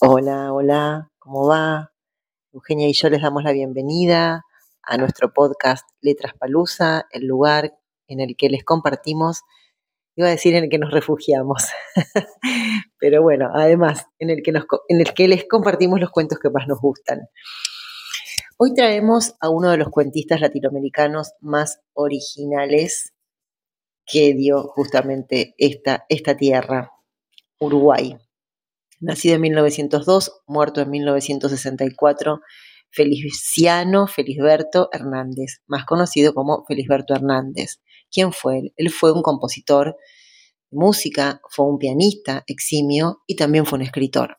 Hola, hola, ¿cómo va? Eugenia y yo les damos la bienvenida a nuestro podcast Letras Palusa, el lugar en el que les compartimos, iba a decir en el que nos refugiamos, pero bueno, además, en el, que en el que les compartimos los cuentos que más nos gustan. Hoy traemos a uno de los cuentistas latinoamericanos más originales que dio justamente esta, esta tierra, Uruguay. Nacido en 1902, muerto en 1964, Feliciano Felisberto Hernández, más conocido como Felisberto Hernández. ¿Quién fue él? Él fue un compositor de música, fue un pianista eximio y también fue un escritor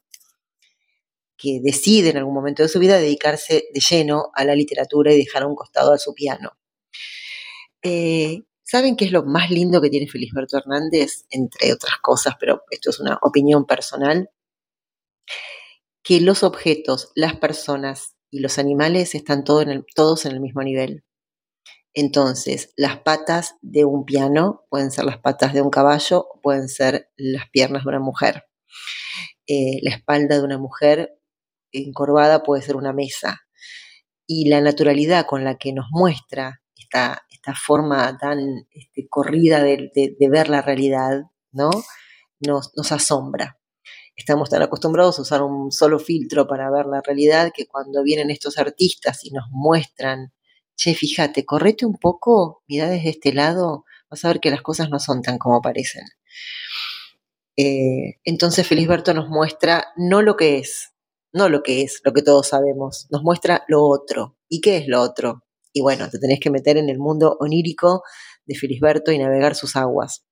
que decide en algún momento de su vida dedicarse de lleno a la literatura y dejar a un costado a su piano. Eh, ¿Saben qué es lo más lindo que tiene Felisberto Hernández? Entre otras cosas, pero esto es una opinión personal que los objetos, las personas y los animales están todos en el mismo nivel. Entonces, las patas de un piano pueden ser las patas de un caballo, pueden ser las piernas de una mujer. Eh, la espalda de una mujer encorvada puede ser una mesa. Y la naturalidad con la que nos muestra esta, forma tan este, corrida de, ver la realidad, ¿no? Nos asombra estamos tan acostumbrados a usar un solo filtro para ver la realidad que cuando vienen estos artistas y nos muestran, che, fíjate, correte un poco, mira desde este lado, vas a ver que las cosas no son tan como parecen. Eh, entonces Felisberto nos muestra no lo que es, no lo que es, lo que todos sabemos, nos muestra lo otro. ¿Y qué es lo otro? Y bueno, te tenés que meter en el mundo onírico de Felisberto y navegar sus aguas.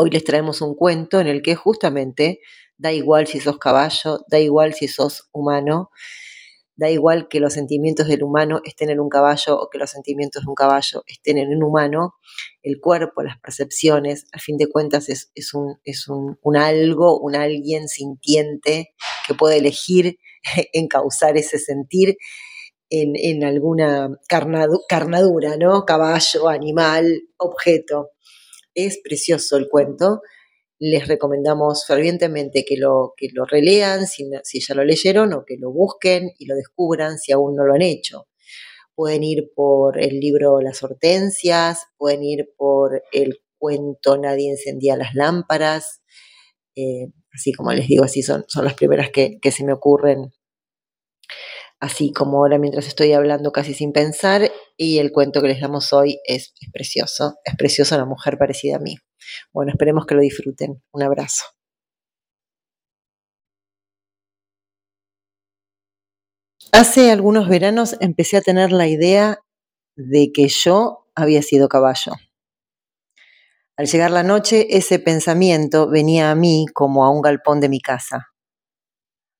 Hoy les traemos un cuento en el que justamente da igual si sos caballo, da igual si sos humano, da igual que los sentimientos del humano estén en un caballo o que los sentimientos de un caballo estén en un humano, el cuerpo, las percepciones, al fin de cuentas es, un, algo, un alguien sintiente que puede elegir encauzar ese sentir en, en alguna carnadura, ¿no? Caballo, animal, objeto. Es precioso el cuento les recomendamos fervientemente que lo, que lo relean si, ya lo leyeron o que lo busquen y lo descubran si aún no lo han hecho. Pueden ir por el libro Las Hortensias, pueden ir por el cuento Nadie encendía las lámparas, eh, así como les digo, así son, son las primeras que se me ocurren así como ahora mientras estoy hablando casi sin pensar, y el cuento que les damos hoy es, precioso, es precioso una mujer parecida a mí. Bueno, esperemos que lo disfruten. Un abrazo. Hace algunos veranos empecé a tener la idea de que yo había sido caballo. Al llegar la noche, ese pensamiento venía a mí como a un galpón de mi casa.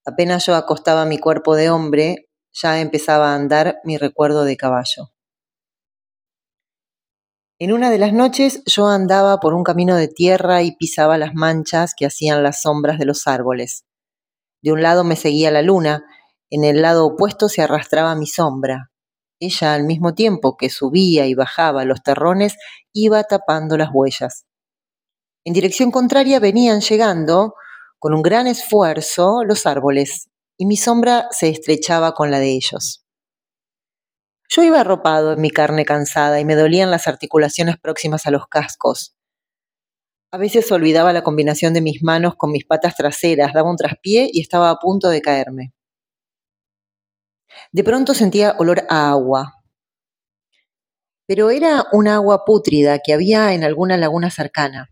Apenas yo acostaba mi cuerpo de hombre, ya empezaba a andar mi recuerdo de caballo. En una de las noches yo andaba por un camino de tierra y pisaba las manchas que hacían las sombras de los árboles. De un lado me seguía la luna, en el lado opuesto se arrastraba mi sombra. Ella, al mismo tiempo que subía y bajaba los terrones, iba tapando las huellas. En dirección contraria venían llegando, con un gran esfuerzo, los árboles, y mi sombra se estrechaba con la de ellos. Yo iba arropado en mi carne cansada y me dolían las articulaciones próximas a los cascos. A veces olvidaba la combinación de mis manos con mis patas traseras, daba un traspié y estaba a punto de caerme. De pronto sentía olor a agua, pero era un agua pútrida que había en alguna laguna cercana.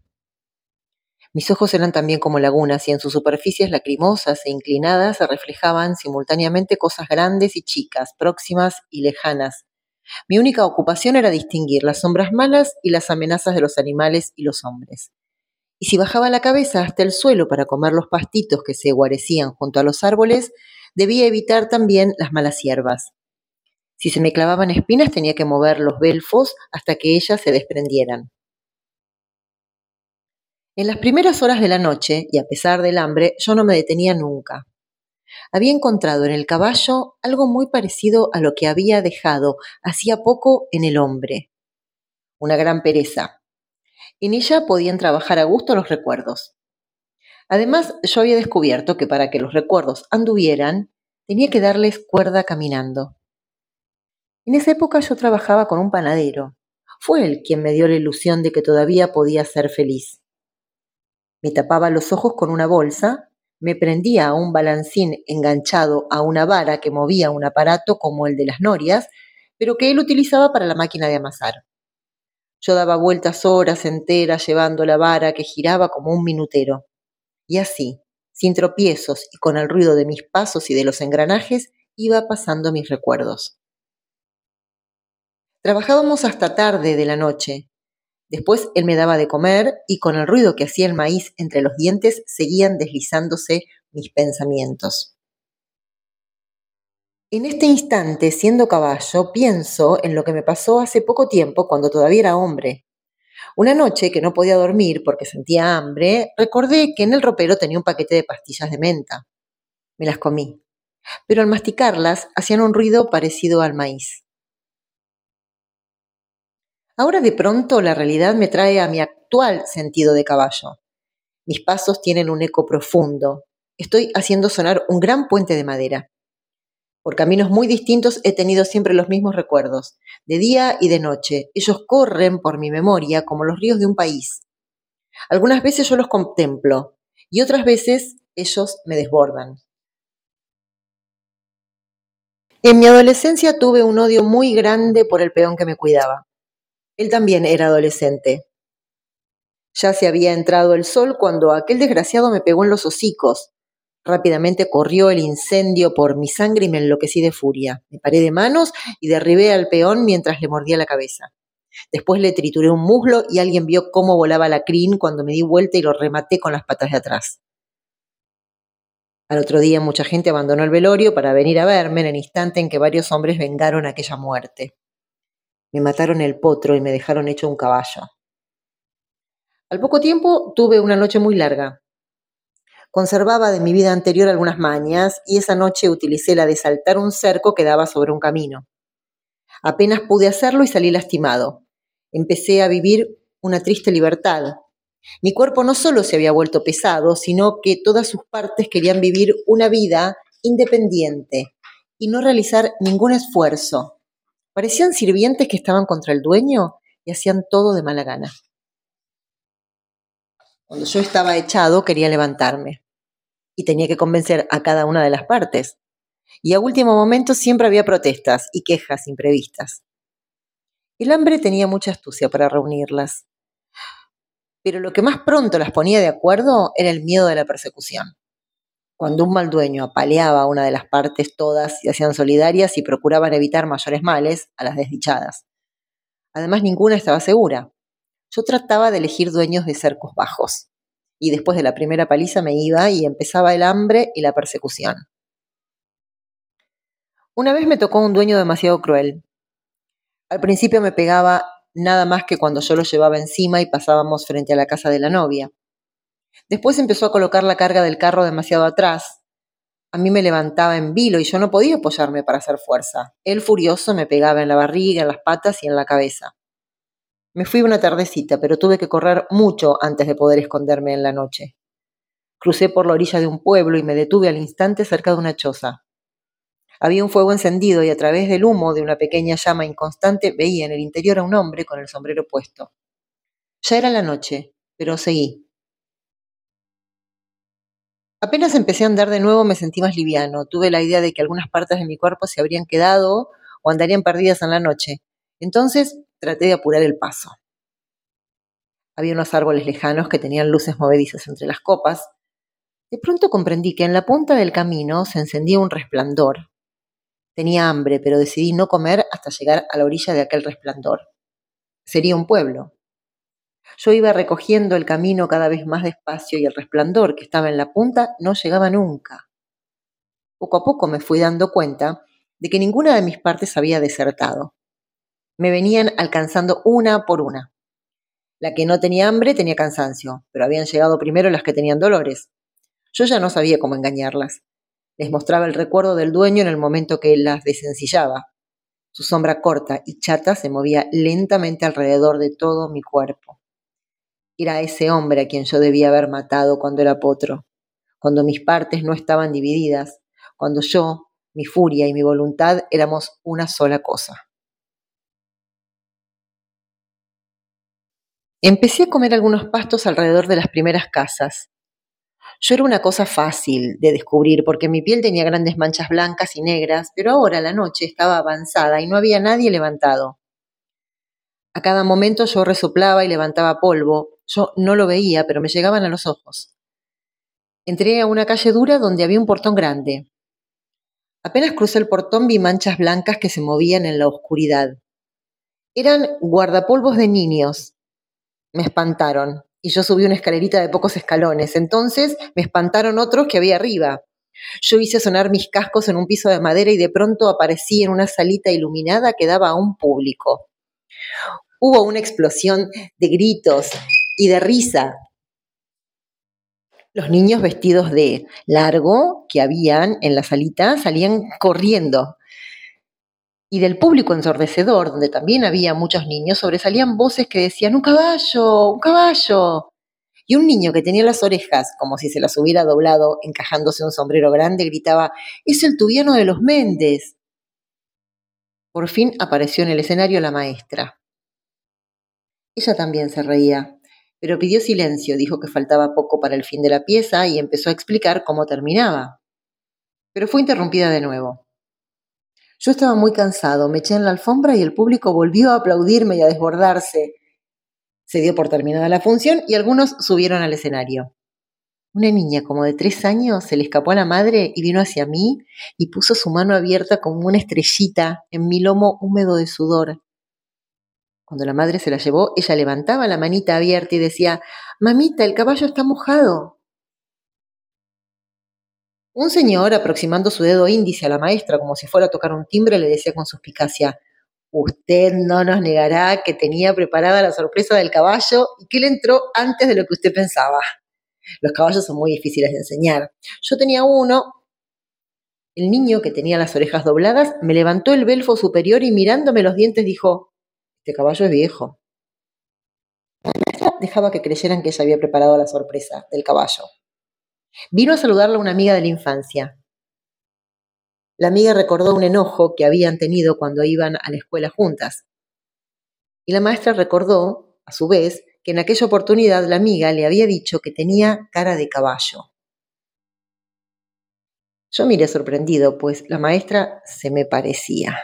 Mis ojos eran también como lagunas y en sus superficies lacrimosas e inclinadas se reflejaban simultáneamente cosas grandes y chicas, próximas y lejanas. Mi única ocupación era distinguir las sombras malas y las amenazas de los animales y los hombres. Y si bajaba la cabeza hasta el suelo para comer los pastitos que se guarecían junto a los árboles, debía evitar también las malas hierbas. Si se me clavaban espinas tenía que mover los belfos hasta que ellas se desprendieran. En las primeras horas de la noche, y a pesar del hambre, yo no me detenía nunca. Había encontrado en el caballo algo muy parecido a lo que había dejado hacía poco en el hombre. Una gran pereza. En ella podían trabajar a gusto los recuerdos. Además, yo había descubierto que para que los recuerdos anduvieran, tenía que darles cuerda caminando. En esa época yo trabajaba con un panadero. Fue él quien me dio la ilusión de que todavía podía ser feliz. Me tapaba los ojos con una bolsa, me prendía a un balancín enganchado a una vara que movía un aparato como el de las norias, pero que él utilizaba para la máquina de amasar. Yo daba vueltas horas enteras llevando la vara que giraba como un minutero. Y así, sin tropiezos y con el ruido de mis pasos y de los engranajes, iba pasando mis recuerdos. Trabajábamos hasta tarde de la noche. Después él me daba de comer y con el ruido que hacía el maíz entre los dientes seguían deslizándose mis pensamientos. En este instante, siendo caballo, pienso en lo que me pasó hace poco tiempo cuando todavía era hombre. Una noche que no podía dormir porque sentía hambre, recordé que en el ropero tenía un paquete de pastillas de menta. Me las comí, pero al masticarlas hacían un ruido parecido al maíz. Ahora de pronto la realidad me trae a mi actual sentido de caballo. Mis pasos tienen un eco profundo. Estoy haciendo sonar un gran puente de madera. Por caminos muy distintos he tenido siempre los mismos recuerdos, de día y de noche. Ellos corren por mi memoria como los ríos de un país. Algunas veces yo los contemplo y otras veces ellos me desbordan. En mi adolescencia tuve un odio muy grande por el peón que me cuidaba. Él también era adolescente. Ya se había entrado el sol cuando aquel desgraciado me pegó en los hocicos, Rápidamente corrió el incendio por mi sangre y me enloquecí de furia. Me paré de manos y derribé al peón mientras le mordía la cabeza. Después le trituré un muslo y alguien vio cómo volaba la crin cuando me di vuelta y lo rematé con las patas de atrás. Al otro día mucha gente abandonó el velorio para venir a verme en el instante en que varios hombres vengaron aquella muerte. Me mataron el potro y me dejaron hecho un caballo. Al poco tiempo tuve una noche muy larga. Conservaba de mi vida anterior algunas mañas y esa noche utilicé la de saltar un cerco que daba sobre un camino. Apenas pude hacerlo y salí lastimado. Empecé a vivir una triste libertad. Mi cuerpo no solo se había vuelto pesado, sino que todas sus partes querían vivir una vida independiente y no realizar ningún esfuerzo. Parecían sirvientes que estaban contra el dueño y hacían todo de mala gana. Cuando yo estaba echado quería levantarme y tenía que convencer a cada una de las partes. Y a último momento siempre había protestas y quejas imprevistas. El hambre tenía mucha astucia para reunirlas. Pero lo que más pronto las ponía de acuerdo era el miedo de la persecución. Cuando un mal dueño apaleaba a una de las partes, todas se hacían solidarias y procuraban evitar mayores males a las desdichadas. Además, ninguna estaba segura. Yo trataba de elegir dueños de cercos bajos y después de la primera paliza me iba y empezaba el hambre y la persecución. Una vez me tocó un dueño demasiado cruel. Al principio me pegaba nada más que cuando yo lo llevaba encima y pasábamos frente a la casa de la novia. Después empezó a colocar la carga del carro demasiado atrás. A mí me levantaba en vilo y yo no podía apoyarme para hacer fuerza. Él furioso me pegaba en la barriga, en las patas y en la cabeza. Me fui una tardecita, pero tuve que correr mucho antes de poder esconderme en la noche. Crucé por la orilla de un pueblo y me detuve al instante cerca de una choza. Había un fuego encendido y a través del humo de una pequeña llama inconstante veía en el interior a un hombre con el sombrero puesto. Ya era la noche, pero seguí. Apenas empecé a andar de nuevo me sentí más liviano. Tuve la idea de que algunas partes de mi cuerpo se habrían quedado o andarían perdidas en la noche. Entonces traté de apurar el paso. Había unos árboles lejanos que tenían luces movedizas entre las copas. De pronto comprendí que en la punta del camino se encendía un resplandor. Tenía hambre, pero decidí no comer hasta llegar a la orilla de aquel resplandor. Sería un pueblo. Yo iba recogiendo el camino cada vez más despacio y el resplandor que estaba en la punta no llegaba nunca. Poco a poco me fui dando cuenta de que ninguna de mis partes había desertado me venían alcanzando una por una. La que no tenía hambre tenía cansancio, pero habían llegado primero las que tenían dolores. Yo ya no sabía cómo engañarlas. Les mostraba el recuerdo del dueño en el momento que las desencillaba. Su sombra corta y chata se movía lentamente alrededor de todo mi cuerpo. Era ese hombre a quien yo debía haber matado cuando era potro, cuando mis partes no estaban divididas, cuando yo, mi furia y mi voluntad éramos una sola cosa. Empecé a comer algunos pastos alrededor de las primeras casas. Yo era una cosa fácil de descubrir porque mi piel tenía grandes manchas blancas y negras, pero ahora la noche estaba avanzada y no había nadie levantado. A cada momento yo resoplaba y levantaba polvo. Yo no lo veía, pero me llegaban a los ojos. Entré a una calle dura donde había un portón grande. Apenas crucé el portón vi manchas blancas que se movían en la oscuridad. Eran guardapolvos de niños, me espantaron y yo subí una escalerita de pocos escalones. Entonces me espantaron otros que había arriba. Yo hice sonar mis cascos en un piso de madera y de pronto aparecí en una salita iluminada que daba a un público. Hubo una explosión de gritos y de risa. Los niños vestidos de largo que habían en la salita salían corriendo y del público ensordecedor, donde también había muchos niños, sobresalían voces que decían, un caballo, un caballo. Y un niño que tenía las orejas como si se las hubiera doblado encajándose un sombrero grande gritaba, es el tubiano de los Méndez. Por fin apareció en el escenario la maestra. Ella también se reía, pero pidió silencio, dijo que faltaba poco para el fin de la pieza y empezó a explicar cómo terminaba. Pero fue interrumpida de nuevo. Yo estaba muy cansado, me eché en la alfombra y el público volvió a aplaudirme y a desbordarse. Se dio por terminada la función y algunos subieron al escenario. Una niña como de tres años se le escapó a la madre y vino hacia mí y puso su mano abierta como una estrellita en mi lomo húmedo de sudor. Cuando la madre se la llevó, ella levantaba la manita abierta y decía, Mamita, el caballo está mojado. Un señor, aproximando su dedo índice a la maestra como si fuera a tocar un timbre, le decía con suspicacia, Usted no nos negará que tenía preparada la sorpresa del caballo y que él entró antes de lo que usted pensaba. Los caballos son muy difíciles de enseñar. Yo tenía uno. El niño, que tenía las orejas dobladas, me levantó el belfo superior y mirándome los dientes dijo, Este caballo es viejo. La maestra dejaba que creyeran que ella había preparado la sorpresa del caballo. Vino a saludarla una amiga de la infancia. La amiga recordó un enojo que habían tenido cuando iban a la escuela juntas. Y la maestra recordó, a su vez, que en aquella oportunidad la amiga le había dicho que tenía cara de caballo. Yo miré sorprendido, pues la maestra se me parecía.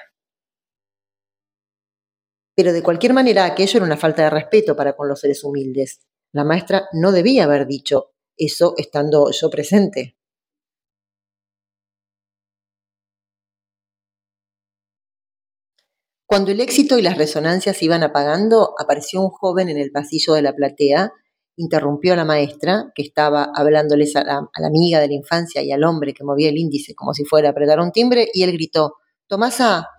Pero de cualquier manera aquello era una falta de respeto para con los seres humildes. La maestra no debía haber dicho eso estando yo presente. Cuando el éxito y las resonancias iban apagando, apareció un joven en el pasillo de la platea, interrumpió a la maestra, que estaba hablándoles a la, a la, amiga de la infancia y al hombre que movía el índice como si fuera a apretar un timbre, y él gritó, Tomasa,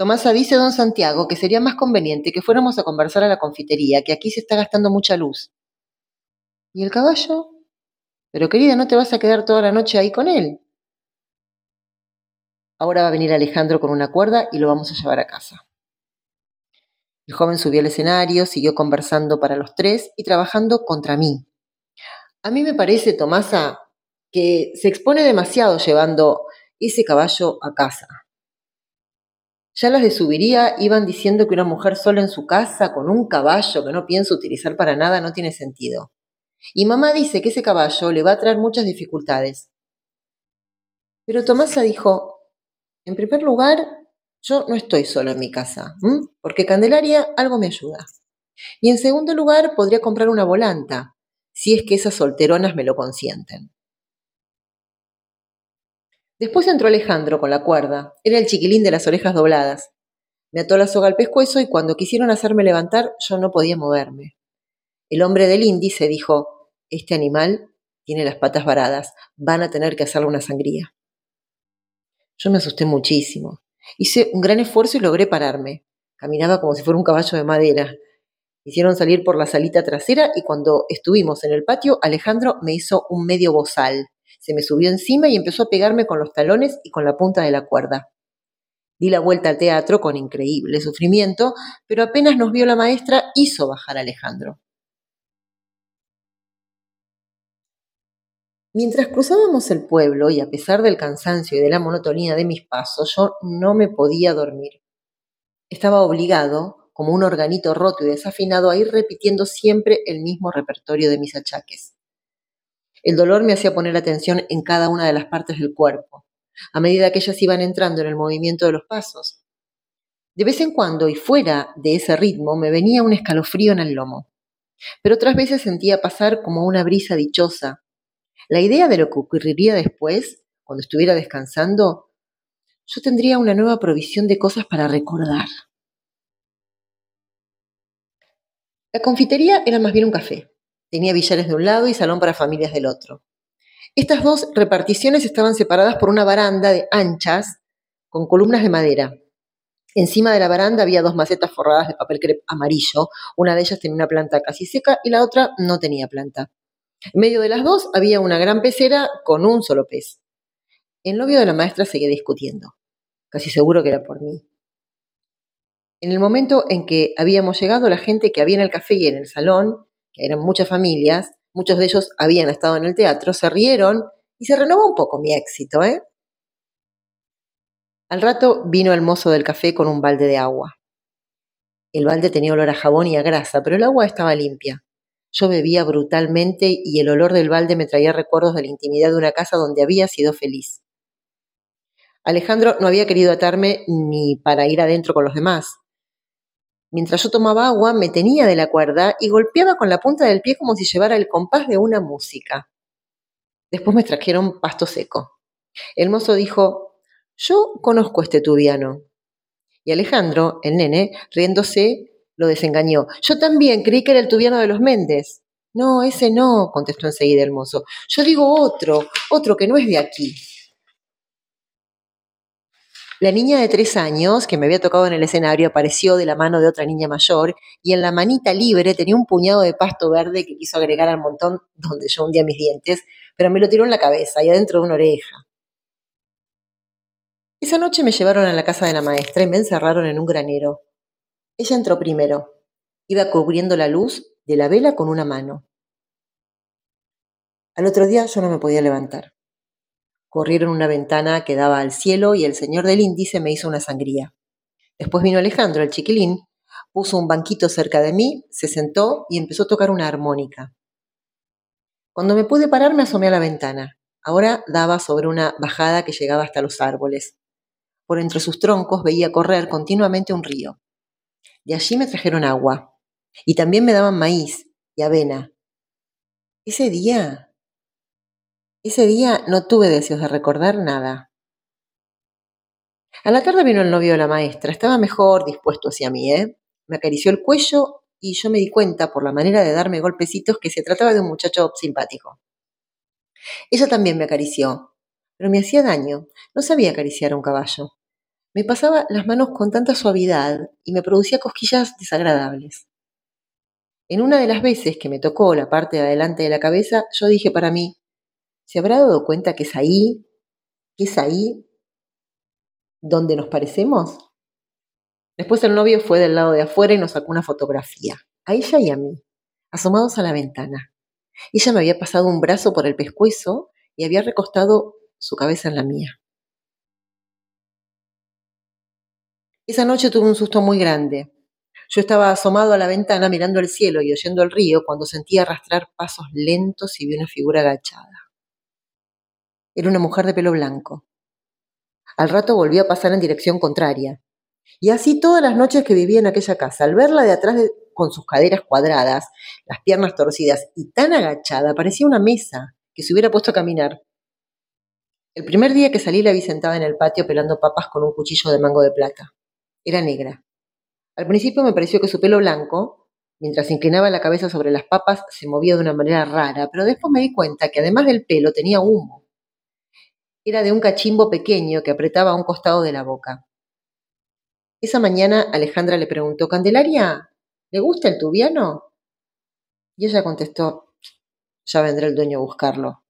Tomasa, dice don Santiago que sería más conveniente que fuéramos a conversar a la confitería, que aquí se está gastando mucha luz. ¿Y el caballo? Pero querida, ¿no te vas a quedar toda la noche ahí con él? Ahora va a venir Alejandro con una cuerda y lo vamos a llevar a casa. El joven subió al escenario, siguió conversando para los tres y trabajando contra mí. A mí me parece, Tomasa, que se expone demasiado llevando ese caballo a casa. Ya las de subiría iban diciendo que una mujer sola en su casa con un caballo que no piensa utilizar para nada no tiene sentido. Y mamá dice que ese caballo le va a traer muchas dificultades. Pero Tomasa dijo, en primer lugar, yo no estoy solo en mi casa, porque Candelaria algo me ayuda. Y en segundo lugar, podría comprar una volanta, si es que esas solteronas me lo consienten. Después entró Alejandro con la cuerda. Era el chiquilín de las orejas dobladas. Me ató la soga al pescuezo y cuando quisieron hacerme levantar, yo no podía moverme. El hombre del índice dijo, este animal tiene las patas varadas, van a tener que hacerle una sangría. Yo me asusté muchísimo. Hice un gran esfuerzo y logré pararme. Caminaba como si fuera un caballo de madera. Hicieron salir por la salita trasera y cuando estuvimos en el patio, Alejandro me hizo un medio bozal. Se me subió encima y empezó a pegarme con los talones y con la punta de la cuerda. Di la vuelta al teatro con increíble sufrimiento, pero apenas nos vio la maestra hizo bajar a Alejandro. Mientras cruzábamos el pueblo y a pesar del cansancio y de la monotonía de mis pasos, yo no me podía dormir. Estaba obligado, como un organito roto y desafinado, a ir repitiendo siempre el mismo repertorio de mis achaques. El dolor me hacía poner atención en cada una de las partes del cuerpo, a medida que ellas iban entrando en el movimiento de los pasos. De vez en cuando, y fuera de ese ritmo, me venía un escalofrío en el lomo, pero otras veces sentía pasar como una brisa dichosa. La idea de lo que ocurriría después, cuando estuviera descansando, yo tendría una nueva provisión de cosas para recordar. La confitería era más bien un café. Tenía billares de un lado y salón para familias del otro. Estas dos reparticiones estaban separadas por una baranda de anchas con columnas de madera. Encima de la baranda había dos macetas forradas de papel crepe amarillo. Una de ellas tenía una planta casi seca y la otra no tenía planta. En medio de las dos había una gran pecera con un solo pez. El novio de la maestra seguía discutiendo. Casi seguro que era por mí. En el momento en que habíamos llegado, la gente que había en el café y en el salón, que eran muchas familias, muchos de ellos habían estado en el teatro, se rieron y se renovó un poco mi éxito, ¿eh? Al rato vino el mozo del café con un balde de agua. El balde tenía olor a jabón y a grasa, pero el agua estaba limpia. Yo bebía brutalmente y el olor del balde me traía recuerdos de la intimidad de una casa donde había sido feliz. Alejandro no había querido atarme ni para ir adentro con los demás. Mientras yo tomaba agua, me tenía de la cuerda y golpeaba con la punta del pie como si llevara el compás de una música. Después me trajeron pasto seco. El mozo dijo, yo conozco este tubiano. Y Alejandro, el nene, riéndose, lo desengañó. Yo también creí que era el tubiano de los Méndez. No, ese no, contestó enseguida el mozo. Yo digo otro, otro que no es de aquí. La niña de tres años que me había tocado en el escenario apareció de la mano de otra niña mayor y en la manita libre tenía un puñado de pasto verde que quiso agregar al montón donde yo hundía mis dientes, pero me lo tiró en la cabeza y adentro de una oreja. Esa noche me llevaron a la casa de la maestra y me encerraron en un granero. Ella entró primero. Iba cubriendo la luz de la vela con una mano. Al otro día yo no me podía levantar. Corrieron una ventana que daba al cielo y el señor del índice me hizo una sangría. Después vino Alejandro, el chiquilín, puso un banquito cerca de mí, se sentó y empezó a tocar una armónica. Cuando me pude parar me asomé a la ventana. Ahora daba sobre una bajada que llegaba hasta los árboles. Por entre sus troncos veía correr continuamente un río. De allí me trajeron agua. Y también me daban maíz y avena. Ese día ese día no tuve deseos de recordar nada. A la tarde vino el novio de la maestra. Estaba mejor dispuesto hacia mí, ¿eh? Me acarició el cuello y yo me di cuenta por la manera de darme golpecitos que se trataba de un muchacho simpático. Ella también me acarició, pero me hacía daño. No sabía acariciar a un caballo. Me pasaba las manos con tanta suavidad y me producía cosquillas desagradables. En una de las veces que me tocó la parte de adelante de la cabeza, yo dije para mí, ¿Se habrá dado cuenta que es ahí, que es ahí donde nos parecemos? Después el novio fue del lado de afuera y nos sacó una fotografía, a ella y a mí, asomados a la ventana. Ella me había pasado un brazo por el pescuezo y había recostado su cabeza en la mía. Esa noche tuve un susto muy grande. Yo estaba asomado a la ventana mirando el cielo y oyendo el río cuando sentí arrastrar pasos lentos y vi una figura agachada. Era una mujer de pelo blanco. Al rato volvió a pasar en dirección contraria. Y así todas las noches que vivía en aquella casa, al verla de atrás con sus caderas cuadradas, las piernas torcidas y tan agachada, parecía una mesa que se hubiera puesto a caminar. El primer día que salí la vi sentada en el patio pelando papas con un cuchillo de mango de plata. Era negra. Al principio me pareció que su pelo blanco, mientras inclinaba la cabeza sobre las papas, se movía de una manera rara, pero después me di cuenta que además del pelo tenía humo era de un cachimbo pequeño que apretaba a un costado de la boca. Esa mañana Alejandra le preguntó, Candelaria, ¿le gusta el tubiano? Y ella contestó, ya vendrá el dueño a buscarlo.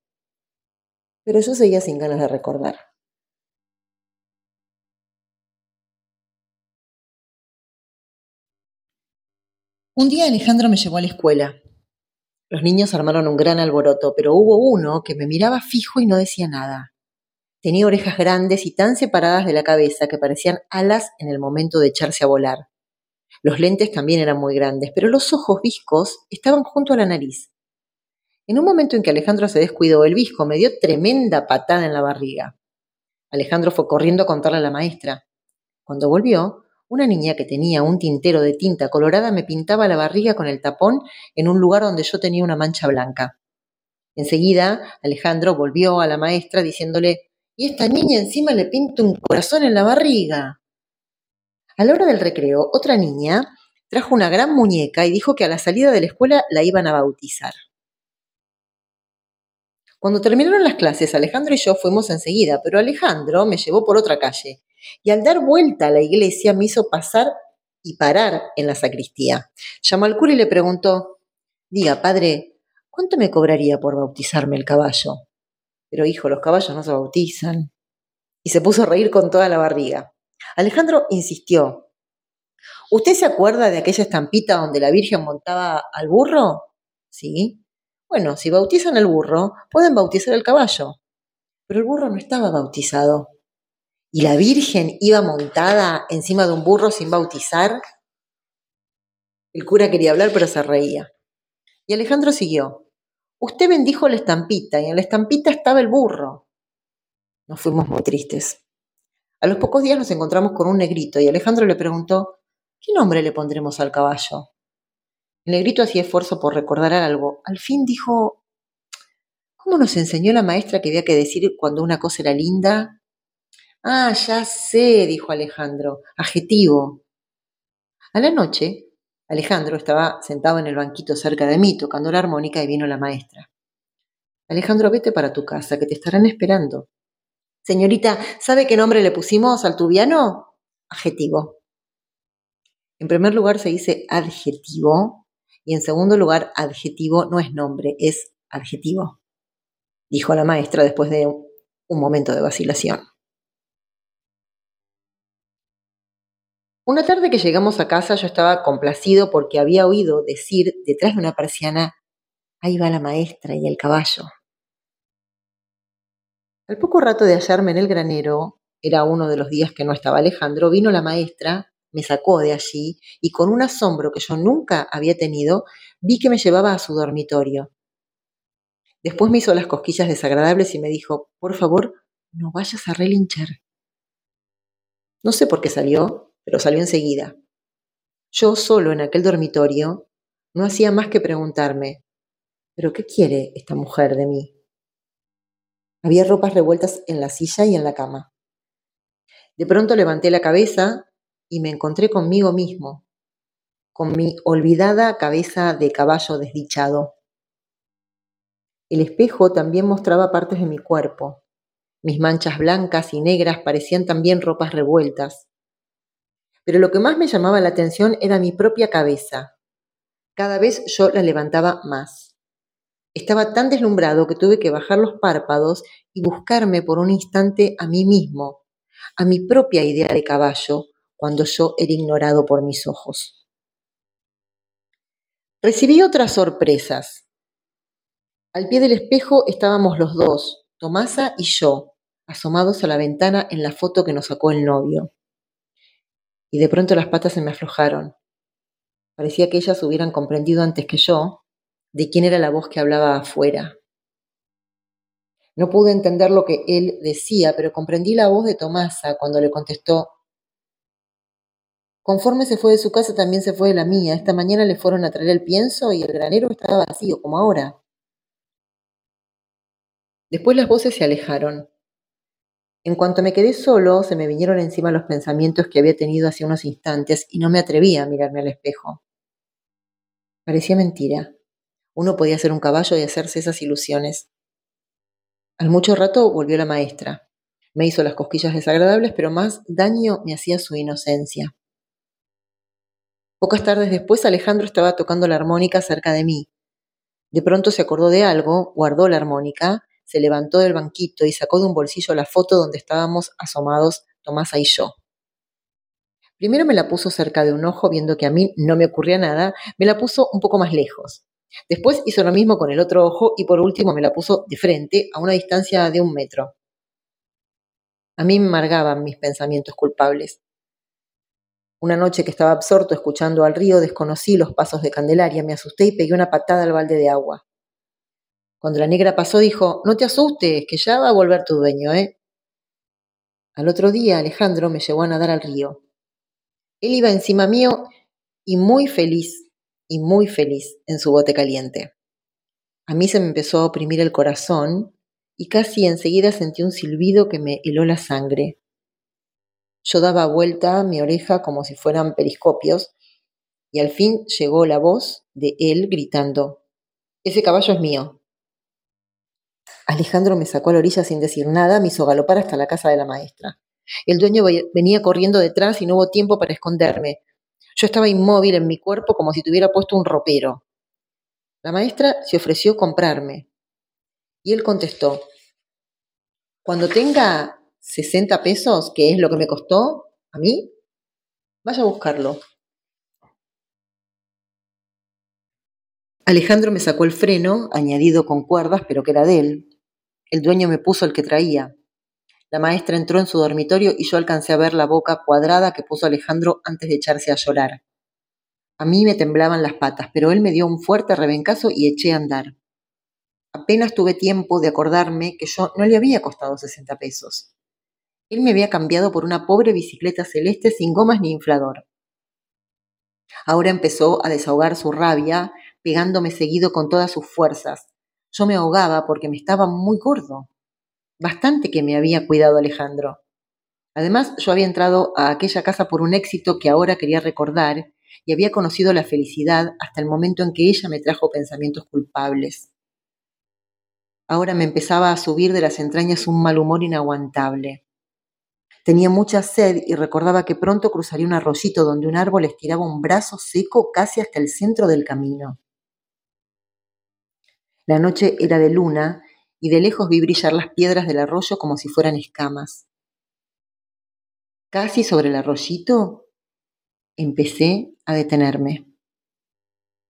Pero yo seguía sin ganas de recordar. Un día Alejandro me llevó a la escuela. Los niños armaron un gran alboroto, pero hubo uno que me miraba fijo y no decía nada. Tenía orejas grandes y tan separadas de la cabeza que parecían alas en el momento de echarse a volar. Los lentes también eran muy grandes, pero los ojos viscos estaban junto a la nariz. En un momento en que Alejandro se descuidó, el visco me dio tremenda patada en la barriga. Alejandro fue corriendo a contarle a la maestra. Cuando volvió, una niña que tenía un tintero de tinta colorada me pintaba la barriga con el tapón en un lugar donde yo tenía una mancha blanca. Enseguida, Alejandro volvió a la maestra diciéndole, y esta niña encima le pinta un corazón en la barriga. A la hora del recreo, otra niña trajo una gran muñeca y dijo que a la salida de la escuela la iban a bautizar. Cuando terminaron las clases, Alejandro y yo fuimos enseguida, pero Alejandro me llevó por otra calle y al dar vuelta a la iglesia me hizo pasar y parar en la sacristía. Llamó al cura y le preguntó, diga, padre, ¿cuánto me cobraría por bautizarme el caballo? Pero hijo, los caballos no se bautizan. Y se puso a reír con toda la barriga. Alejandro insistió, ¿usted se acuerda de aquella estampita donde la Virgen montaba al burro? Sí. Bueno, si bautizan el burro, pueden bautizar el caballo. Pero el burro no estaba bautizado. ¿Y la Virgen iba montada encima de un burro sin bautizar? El cura quería hablar, pero se reía. Y Alejandro siguió. Usted bendijo la estampita y en la estampita estaba el burro. Nos fuimos muy tristes. A los pocos días nos encontramos con un negrito y Alejandro le preguntó, ¿qué nombre le pondremos al caballo? El negrito hacía esfuerzo por recordar algo. Al fin dijo, ¿cómo nos enseñó la maestra que había que decir cuando una cosa era linda? Ah, ya sé, dijo Alejandro, adjetivo. A la noche, Alejandro estaba sentado en el banquito cerca de mí tocando la armónica y vino la maestra. Alejandro, vete para tu casa, que te estarán esperando. Señorita, ¿sabe qué nombre le pusimos al tubiano? Adjetivo. En primer lugar se dice adjetivo y en segundo lugar, adjetivo no es nombre, es adjetivo, dijo la maestra después de un momento de vacilación. Una tarde que llegamos a casa yo estaba complacido porque había oído decir detrás de una persiana, ahí va la maestra y el caballo. Al poco rato de hallarme en el granero, era uno de los días que no estaba Alejandro, vino la maestra me sacó de allí y con un asombro que yo nunca había tenido, vi que me llevaba a su dormitorio. Después me hizo las cosquillas desagradables y me dijo, por favor, no vayas a relinchar. No sé por qué salió, pero salió enseguida. Yo solo en aquel dormitorio no hacía más que preguntarme, ¿pero qué quiere esta mujer de mí? Había ropas revueltas en la silla y en la cama. De pronto levanté la cabeza y me encontré conmigo mismo, con mi olvidada cabeza de caballo desdichado. El espejo también mostraba partes de mi cuerpo. Mis manchas blancas y negras parecían también ropas revueltas. Pero lo que más me llamaba la atención era mi propia cabeza. Cada vez yo la levantaba más. Estaba tan deslumbrado que tuve que bajar los párpados y buscarme por un instante a mí mismo, a mi propia idea de caballo, cuando yo era ignorado por mis ojos. Recibí otras sorpresas. Al pie del espejo estábamos los dos, Tomasa y yo, asomados a la ventana en la foto que nos sacó el novio. Y de pronto las patas se me aflojaron. Parecía que ellas hubieran comprendido antes que yo de quién era la voz que hablaba afuera. No pude entender lo que él decía, pero comprendí la voz de Tomasa cuando le contestó, Conforme se fue de su casa, también se fue de la mía. Esta mañana le fueron a traer el pienso y el granero estaba vacío, como ahora. Después las voces se alejaron. En cuanto me quedé solo, se me vinieron encima los pensamientos que había tenido hace unos instantes y no me atrevía a mirarme al espejo. Parecía mentira. Uno podía ser un caballo y hacerse esas ilusiones. Al mucho rato volvió la maestra. Me hizo las cosquillas desagradables, pero más daño me hacía su inocencia. Pocas tardes después Alejandro estaba tocando la armónica cerca de mí. De pronto se acordó de algo, guardó la armónica, se levantó del banquito y sacó de un bolsillo la foto donde estábamos asomados Tomasa y yo. Primero me la puso cerca de un ojo, viendo que a mí no me ocurría nada, me la puso un poco más lejos. Después hizo lo mismo con el otro ojo y por último me la puso de frente a una distancia de un metro. A mí me amargaban mis pensamientos culpables. Una noche que estaba absorto escuchando al río, desconocí los pasos de Candelaria, me asusté y pegué una patada al balde de agua. Cuando la negra pasó, dijo, no te asustes, que ya va a volver tu dueño, ¿eh? Al otro día, Alejandro me llevó a nadar al río. Él iba encima mío y muy feliz, y muy feliz en su bote caliente. A mí se me empezó a oprimir el corazón y casi enseguida sentí un silbido que me heló la sangre. Yo daba vuelta mi oreja como si fueran periscopios y al fin llegó la voz de él gritando, Ese caballo es mío. Alejandro me sacó a la orilla sin decir nada, me hizo galopar hasta la casa de la maestra. El dueño venía corriendo detrás y no hubo tiempo para esconderme. Yo estaba inmóvil en mi cuerpo como si tuviera puesto un ropero. La maestra se ofreció comprarme. Y él contestó, cuando tenga 60 pesos, que es lo que me costó a mí, vaya a buscarlo. Alejandro me sacó el freno, añadido con cuerdas, pero que era de él. El dueño me puso el que traía. La maestra entró en su dormitorio y yo alcancé a ver la boca cuadrada que puso Alejandro antes de echarse a llorar. A mí me temblaban las patas, pero él me dio un fuerte rebencazo y eché a andar. Apenas tuve tiempo de acordarme que yo no le había costado 60 pesos. Él me había cambiado por una pobre bicicleta celeste sin gomas ni inflador. Ahora empezó a desahogar su rabia, pegándome seguido con todas sus fuerzas, yo me ahogaba porque me estaba muy gordo. Bastante que me había cuidado Alejandro. Además, yo había entrado a aquella casa por un éxito que ahora quería recordar y había conocido la felicidad hasta el momento en que ella me trajo pensamientos culpables. Ahora me empezaba a subir de las entrañas un mal humor inaguantable. Tenía mucha sed y recordaba que pronto cruzaría un arroyito donde un árbol estiraba un brazo seco casi hasta el centro del camino. La noche era de luna y de lejos vi brillar las piedras del arroyo como si fueran escamas. Casi sobre el arroyito empecé a detenerme.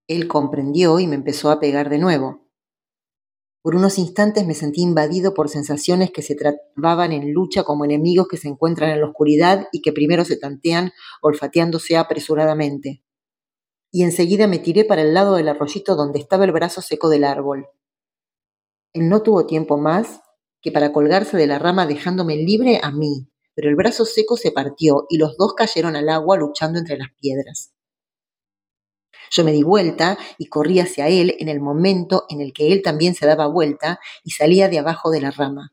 Él comprendió y me empezó a pegar de nuevo. Por unos instantes me sentí invadido por sensaciones que se trababan en lucha como enemigos que se encuentran en la oscuridad y que primero se tantean olfateándose apresuradamente y enseguida me tiré para el lado del arroyito donde estaba el brazo seco del árbol. Él no tuvo tiempo más que para colgarse de la rama dejándome libre a mí, pero el brazo seco se partió y los dos cayeron al agua luchando entre las piedras. Yo me di vuelta y corrí hacia él en el momento en el que él también se daba vuelta y salía de abajo de la rama.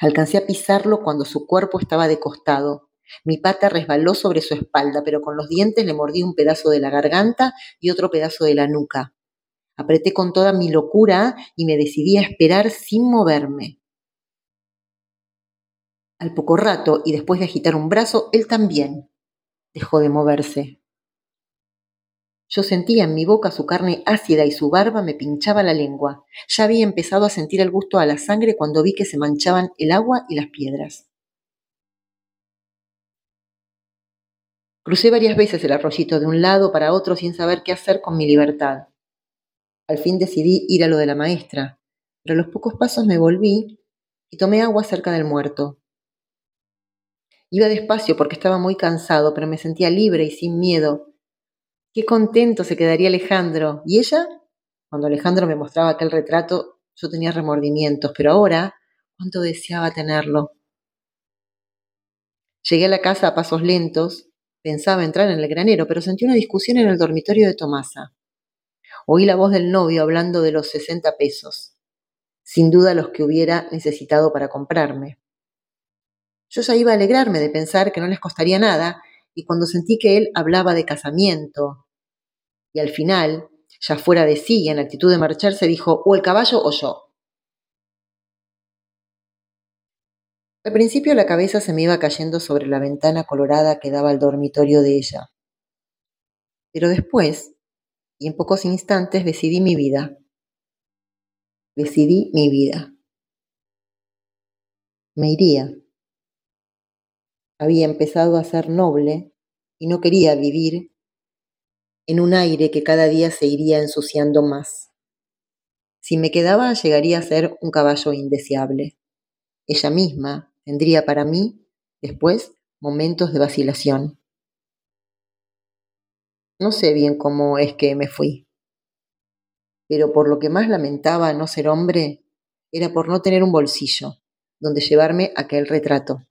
Alcancé a pisarlo cuando su cuerpo estaba de costado, mi pata resbaló sobre su espalda, pero con los dientes le mordí un pedazo de la garganta y otro pedazo de la nuca. Apreté con toda mi locura y me decidí a esperar sin moverme. Al poco rato, y después de agitar un brazo, él también dejó de moverse. Yo sentía en mi boca su carne ácida y su barba me pinchaba la lengua. Ya había empezado a sentir el gusto a la sangre cuando vi que se manchaban el agua y las piedras. Crucé varias veces el arroyito de un lado para otro sin saber qué hacer con mi libertad. Al fin decidí ir a lo de la maestra, pero a los pocos pasos me volví y tomé agua cerca del muerto. Iba despacio porque estaba muy cansado, pero me sentía libre y sin miedo. Qué contento se quedaría Alejandro. ¿Y ella? Cuando Alejandro me mostraba aquel retrato, yo tenía remordimientos, pero ahora, cuánto deseaba tenerlo. Llegué a la casa a pasos lentos Pensaba entrar en el granero, pero sentí una discusión en el dormitorio de Tomasa. Oí la voz del novio hablando de los 60 pesos, sin duda los que hubiera necesitado para comprarme. Yo ya iba a alegrarme de pensar que no les costaría nada, y cuando sentí que él hablaba de casamiento, y al final, ya fuera de sí y en actitud de marcharse, dijo, o el caballo o yo. Al principio la cabeza se me iba cayendo sobre la ventana colorada que daba al dormitorio de ella. Pero después, y en pocos instantes, decidí mi vida. Decidí mi vida. Me iría. Había empezado a ser noble y no quería vivir en un aire que cada día se iría ensuciando más. Si me quedaba, llegaría a ser un caballo indeseable. Ella misma tendría para mí, después, momentos de vacilación. No sé bien cómo es que me fui, pero por lo que más lamentaba no ser hombre era por no tener un bolsillo donde llevarme aquel retrato.